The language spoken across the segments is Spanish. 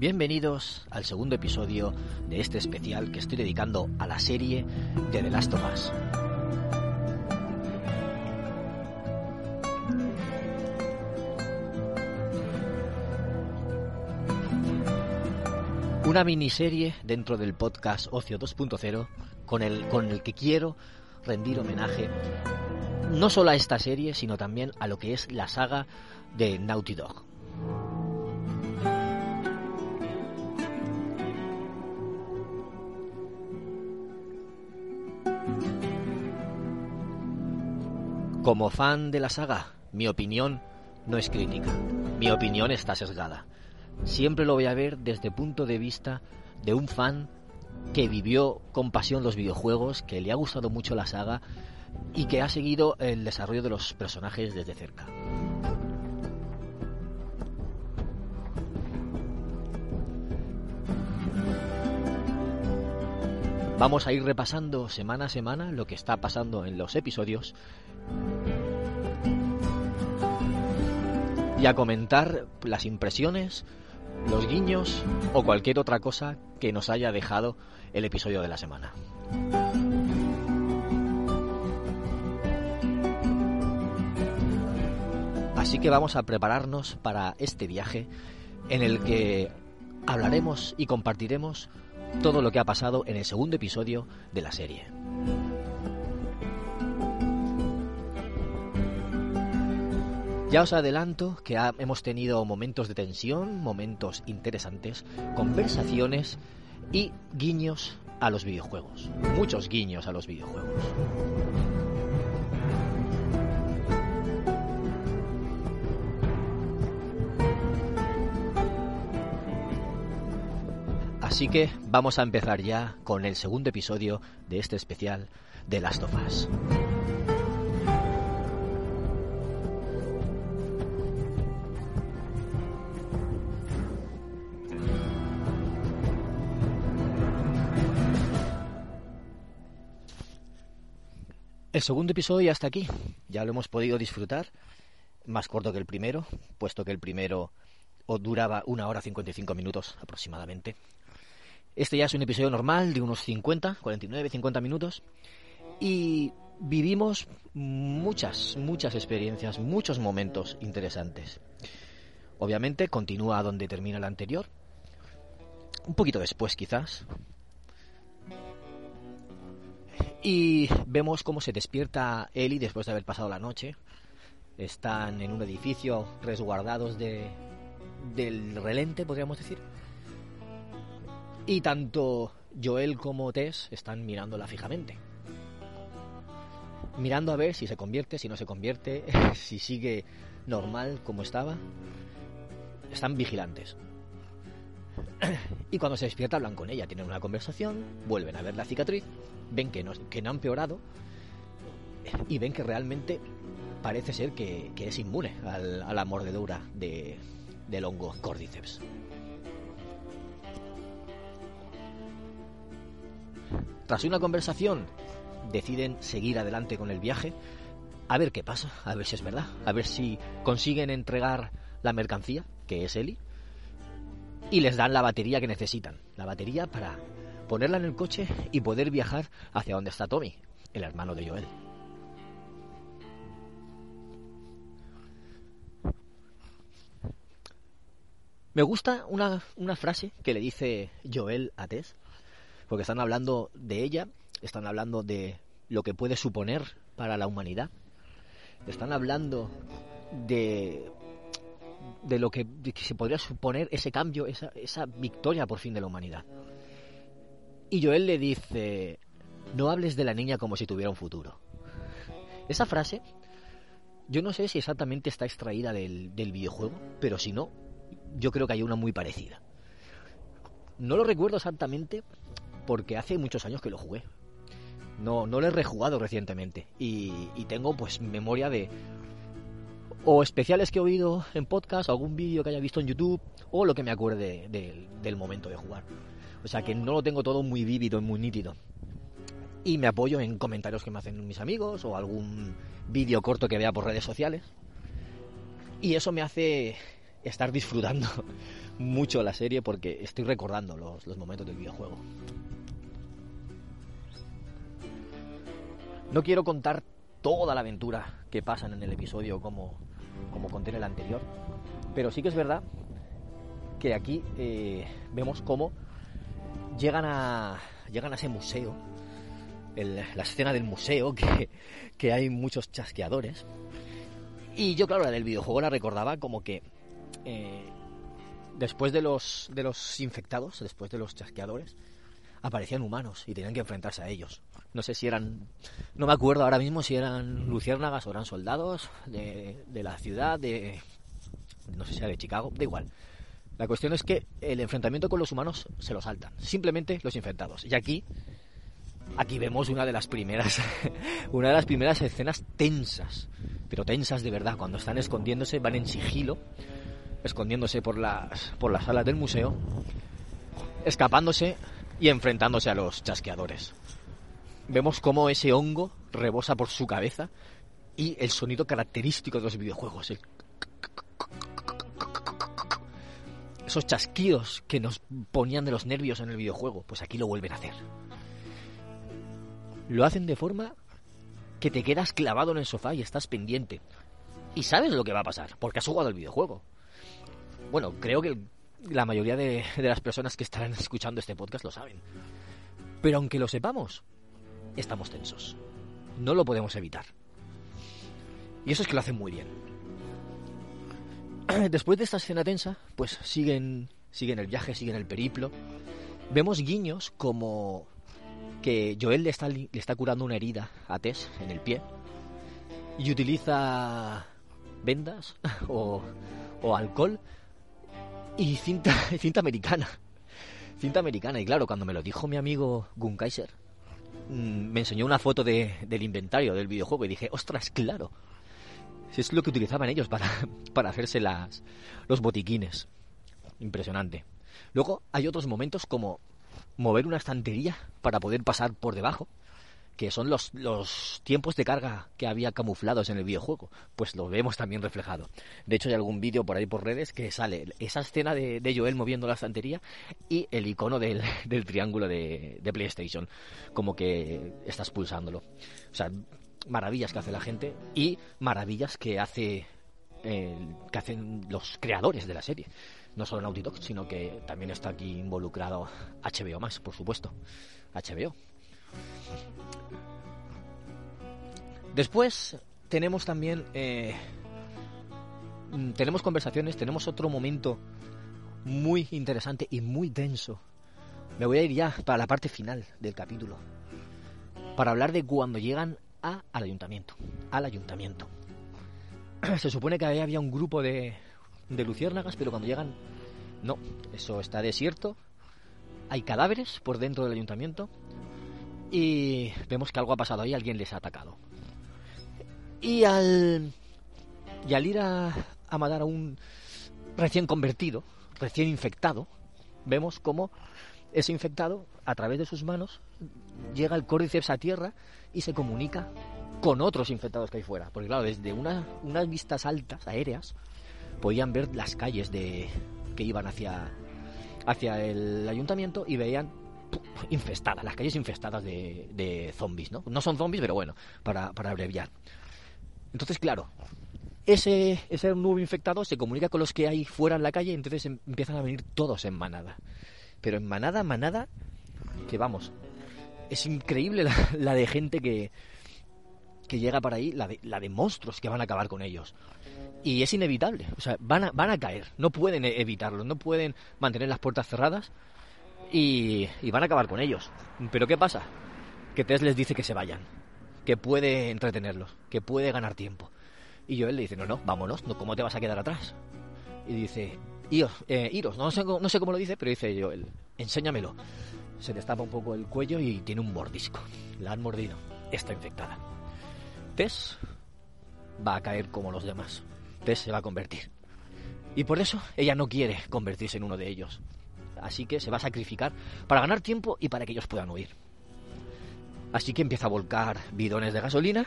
Bienvenidos al segundo episodio de este especial que estoy dedicando a la serie de The Last of Us. Una miniserie dentro del podcast Ocio 2.0 con el, con el que quiero rendir homenaje no solo a esta serie, sino también a lo que es la saga de Naughty Dog. Como fan de la saga, mi opinión no es crítica, mi opinión está sesgada. Siempre lo voy a ver desde el punto de vista de un fan que vivió con pasión los videojuegos, que le ha gustado mucho la saga y que ha seguido el desarrollo de los personajes desde cerca. Vamos a ir repasando semana a semana lo que está pasando en los episodios y a comentar las impresiones, los guiños o cualquier otra cosa que nos haya dejado el episodio de la semana. Así que vamos a prepararnos para este viaje en el que hablaremos y compartiremos todo lo que ha pasado en el segundo episodio de la serie. Ya os adelanto que hemos tenido momentos de tensión, momentos interesantes, conversaciones y guiños a los videojuegos. Muchos guiños a los videojuegos. Así que vamos a empezar ya con el segundo episodio de este especial de Last of Us. El segundo episodio ya está aquí, ya lo hemos podido disfrutar, más corto que el primero, puesto que el primero duraba una hora 55 minutos aproximadamente. Este ya es un episodio normal de unos 50, 49, 50 minutos y vivimos muchas, muchas experiencias, muchos momentos interesantes. Obviamente continúa donde termina el anterior, un poquito después quizás, y vemos cómo se despierta Ellie después de haber pasado la noche. Están en un edificio resguardados de, del relente, podríamos decir. Y tanto Joel como Tess están mirándola fijamente. Mirando a ver si se convierte, si no se convierte, si sigue normal como estaba. Están vigilantes. Y cuando se despierta hablan con ella, tienen una conversación, vuelven a ver la cicatriz ven que no, que no ha empeorado y ven que realmente parece ser que, es inmune a la mordedura de, del hongo Cordyceps. Tras una conversación, deciden seguir adelante con el viaje, a ver qué pasa, a ver si es verdad, a ver si consiguen entregar la mercancía, que es Eli, y les dan la batería que necesitan, la batería para ponerla en el coche y poder viajar hacia donde está Tommy, el hermano de Joel. Me gusta una, una, frase que le dice Joel a Tess, porque están hablando de ella, están hablando de lo que puede suponer para la humanidad, están hablando de, de lo que, se podría suponer ese cambio, esa, esa victoria por fin de la humanidad. Y Joel le dice, no hables de la niña como si tuviera un futuro. Esa frase, yo no sé si exactamente está extraída del, videojuego, pero si no, yo creo que hay una muy parecida. No lo recuerdo exactamente porque hace muchos años que lo jugué. No, no lo he rejugado recientemente. Y, tengo pues memoria de o especiales que he oído en podcast, o algún vídeo que haya visto en YouTube, o lo que me acuerde del momento de jugar. O sea que no lo tengo todo muy vívido y muy nítido. Y me apoyo en comentarios que me hacen mis amigos o algún vídeo corto que vea por redes sociales. Y eso me hace estar disfrutando mucho la serie porque estoy recordando los, los momentos del videojuego. No quiero contar toda la aventura que pasan en el episodio como, como conté en el anterior, pero sí que es verdad que aquí eh, vemos cómo llegan a, llegan a ese museo, la escena del museo, que, que hay muchos chasqueadores. Y yo, claro, la del videojuego la recordaba como que eh, después de los, de los infectados, después de los chasqueadores, aparecían humanos y tenían que enfrentarse a ellos. No sé si eran, no me acuerdo ahora mismo si eran luciérnagas o eran soldados de, la ciudad, de, no sé si era de Chicago, da igual. La cuestión es que el enfrentamiento con los humanos se lo saltan, simplemente los infectados. Y aquí, aquí vemos una de las primeras, una de las primeras escenas tensas, pero tensas de verdad, cuando están escondiéndose, van en sigilo, escondiéndose por las, por las salas del museo, escapándose y enfrentándose a los chasqueadores. Vemos cómo ese hongo rebosa por su cabeza y el sonido característico de los videojuegos, esos chasquidos que nos ponían de los nervios en el videojuego, pues aquí lo vuelven a hacer. Lo hacen de forma que te quedas clavado en el sofá y estás pendiente. Y sabes lo que va a pasar, porque has jugado el videojuego. Bueno, creo que la mayoría de, las personas que estarán escuchando este podcast lo saben. Pero aunque lo sepamos, estamos tensos. No lo podemos evitar. Y eso es que lo hacen muy bien. Después de esta escena tensa, pues siguen, siguen el viaje, siguen el periplo. Vemos guiños como que Joel le está, le está curando una herida a Tess en el pie y utiliza vendas o, o alcohol y cinta, cinta americana. Cinta americana. Y claro, cuando me lo dijo mi amigo Gun Mm, me enseñó una foto de, del inventario del videojuego y dije, ostras, claro. Es lo que utilizaban ellos para, para hacerse las, los botiquines. Impresionante. Luego hay otros momentos como mover una estantería para poder pasar por debajo que son los, los tiempos de carga que había camuflados en el videojuego, pues lo vemos también reflejado. De hecho, hay algún vídeo por ahí por redes que sale esa escena de, Joel moviendo la estantería y el icono del, triángulo de, PlayStation, como que estás pulsándolo. O sea, maravillas que hace la gente y maravillas que hace que hacen los creadores de la serie. No solo Naughty Dog, sino que también está aquí involucrado HBO más, por supuesto. HBO. Después tenemos también eh, mm, tenemos conversaciones, tenemos otro momento muy interesante y muy denso. Me voy a ir ya para la parte final del capítulo para hablar de cuando llegan a, al ayuntamiento, al ayuntamiento. Se supone que ahí había un grupo de, de luciérnagas, pero cuando llegan, no, eso está desierto. Hay cadáveres por dentro del ayuntamiento y vemos que algo ha pasado ahí, alguien les ha atacado. Y al, y al ir a, a matar a un recién convertido, recién infectado, vemos cómo ese infectado, a través de sus manos, llega el córdiceps a tierra y se comunica con otros infectados que hay fuera. Porque claro, desde una, unas vistas altas, aéreas, podían ver las calles de, que iban hacia, hacia el ayuntamiento y veían infestadas, las calles infestadas de, de zombies, ¿no? No son zombies, pero bueno, para, para abreviar. Entonces, claro, ese, ese nuevo infectado se comunica con los que hay fuera en la calle entonces em, empiezan a venir todos en manada. Pero en manada, manada, que vamos, es increíble la, de gente que, que llega para ahí, la de, la de monstruos que van a acabar con ellos. Y es inevitable, o sea, van a, van a caer, no pueden e, evitarlo, no pueden mantener las puertas cerradas y, van a acabar con ellos. Pero ¿qué pasa? Que Tess les dice que se vayan que puede entretenerlos, que puede ganar tiempo. Y Joel le dice, no, no, vámonos, no, ¿cómo te vas a quedar atrás? Y dice, iros, eh, iros, no sé, no sé cómo lo dice, pero dice Joel, enséñamelo. Se destapa un poco el cuello y tiene un mordisco. La han mordido. Está infectada. Tess va a caer como los demás. Tess se va a convertir. Y por eso ella no quiere convertirse en uno de ellos. Así que se va a sacrificar para ganar tiempo y para que ellos puedan huir. Así que empieza a volcar bidones de gasolina,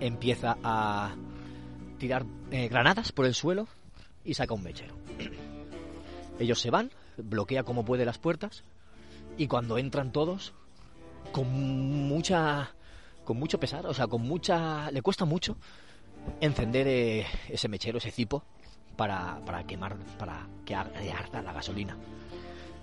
empieza a tirar eh, granadas por el suelo y saca un mechero. Ellos se van, bloquea como puede las puertas y cuando entran todos, con mucha, con mucho pesar, o sea, con mucha, le cuesta mucho encender eh, ese mechero, ese cipo para, quemar, para que arda la gasolina.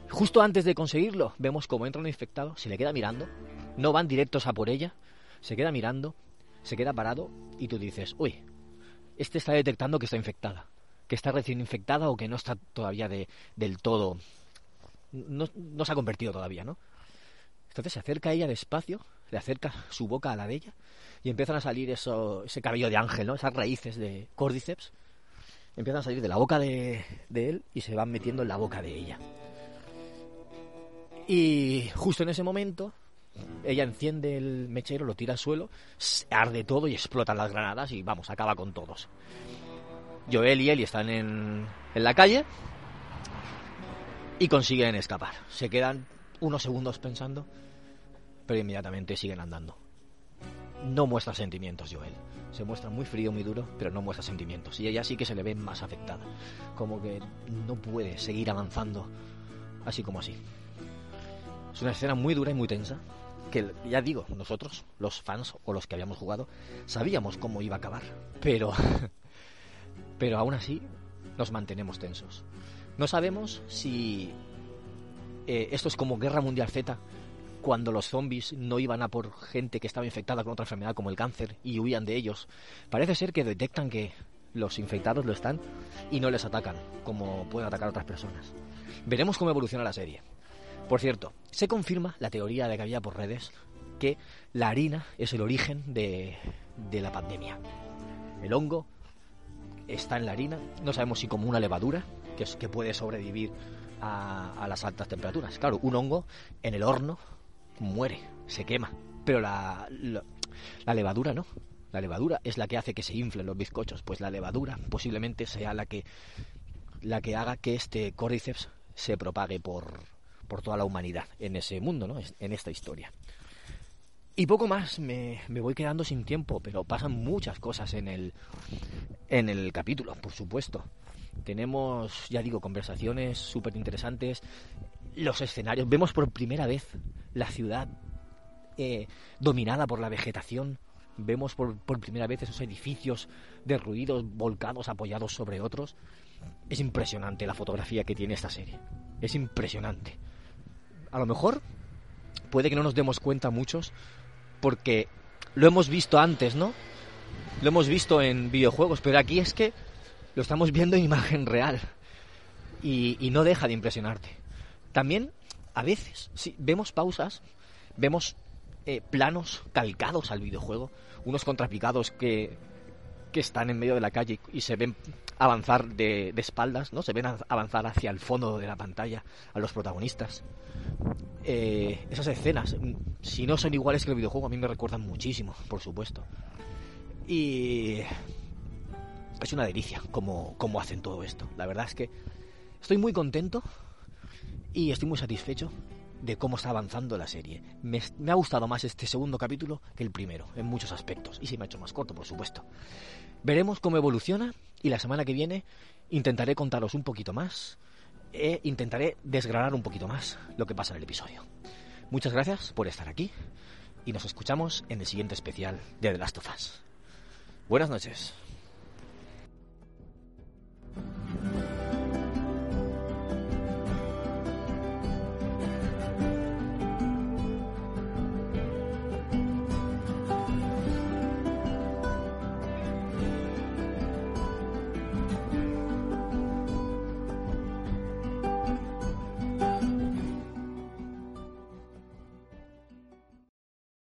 Justo antes de conseguirlo, vemos como entra un infectado, se le queda mirando, no van directos a por ella, se queda mirando, se queda parado y tú dices, uy, este está detectando que está infectada, que está recién infectada o que no está todavía de, del todo, no, no se ha convertido todavía, ¿no? Entonces se acerca a ella despacio, le acerca su boca a la de ella y empiezan a salir eso, ese cabello de ángel, ¿no? Esas raíces de cordyceps empiezan a salir de la boca de, él y se van metiendo en la boca de ella. Y justo en ese momento, ella enciende el mechero, lo tira al suelo, arde todo y explotan las granadas y vamos, acaba con todos. Joel y Ellie están en, en la calle y consiguen escapar. Se quedan unos segundos pensando, pero inmediatamente siguen andando. No muestra sentimientos, Joel. Se muestra muy frío, muy duro, pero no muestra sentimientos. Y ella sí que se le ve más afectada. Como que no puede seguir avanzando así como así. Es una escena muy dura y muy tensa. Que ya digo, nosotros, los fans o los que habíamos jugado, sabíamos cómo iba a acabar. Pero. Pero aún así, nos mantenemos tensos. No sabemos si. Eh, esto es como Guerra Mundial Z, cuando los zombies no iban a por gente que estaba infectada con otra enfermedad como el cáncer y huían de ellos. Parece ser que detectan que los infectados lo están y no les atacan, como pueden atacar a otras personas. Veremos cómo evoluciona la serie. Por cierto, se confirma la teoría de que había por redes que la harina es el origen de, de la pandemia. El hongo está en la harina, no sabemos si como una levadura, que, es, que puede sobrevivir a, a las altas temperaturas. Claro, un hongo en el horno muere, se quema, pero la, la, levadura no. La levadura es la que hace que se inflen los bizcochos, pues la levadura posiblemente sea la que la que haga que este cordyceps se propague por, por toda la humanidad en ese mundo, ¿no? en esta historia. Y poco más, me, me, voy quedando sin tiempo, pero pasan muchas cosas en el, en el capítulo, por supuesto. Tenemos, ya digo, conversaciones súper interesantes, los escenarios, vemos por primera vez la ciudad eh, dominada por la vegetación, vemos por, por primera vez esos edificios derruidos, volcados, apoyados sobre otros. Es impresionante la fotografía que tiene esta serie, es impresionante a lo mejor puede que no nos demos cuenta muchos porque lo hemos visto antes, ¿no? Lo hemos visto en videojuegos, pero aquí es que lo estamos viendo en imagen real y, y no deja de impresionarte. También, a veces, sí, vemos pausas, vemos eh, planos calcados al videojuego, unos contrapicados que, que están en medio de la calle y se ven avanzar de, de, espaldas, ¿no? Se ven avanzar hacia el fondo de la pantalla a los protagonistas. Eh, esas escenas, si no son iguales que el videojuego, a mí me recuerdan muchísimo, por supuesto. Y es una delicia cómo hacen todo esto. La verdad es que estoy muy contento y estoy muy satisfecho de cómo está avanzando la serie. Me, ha gustado más este segundo capítulo que el primero, en muchos aspectos. Y se me ha hecho más corto, por supuesto. Veremos cómo evoluciona y la semana que viene intentaré contaros un poquito más e intentaré desgranar un poquito más lo que pasa en el episodio. Muchas gracias por estar aquí y nos escuchamos en el siguiente especial de The Last of Us. Buenas noches.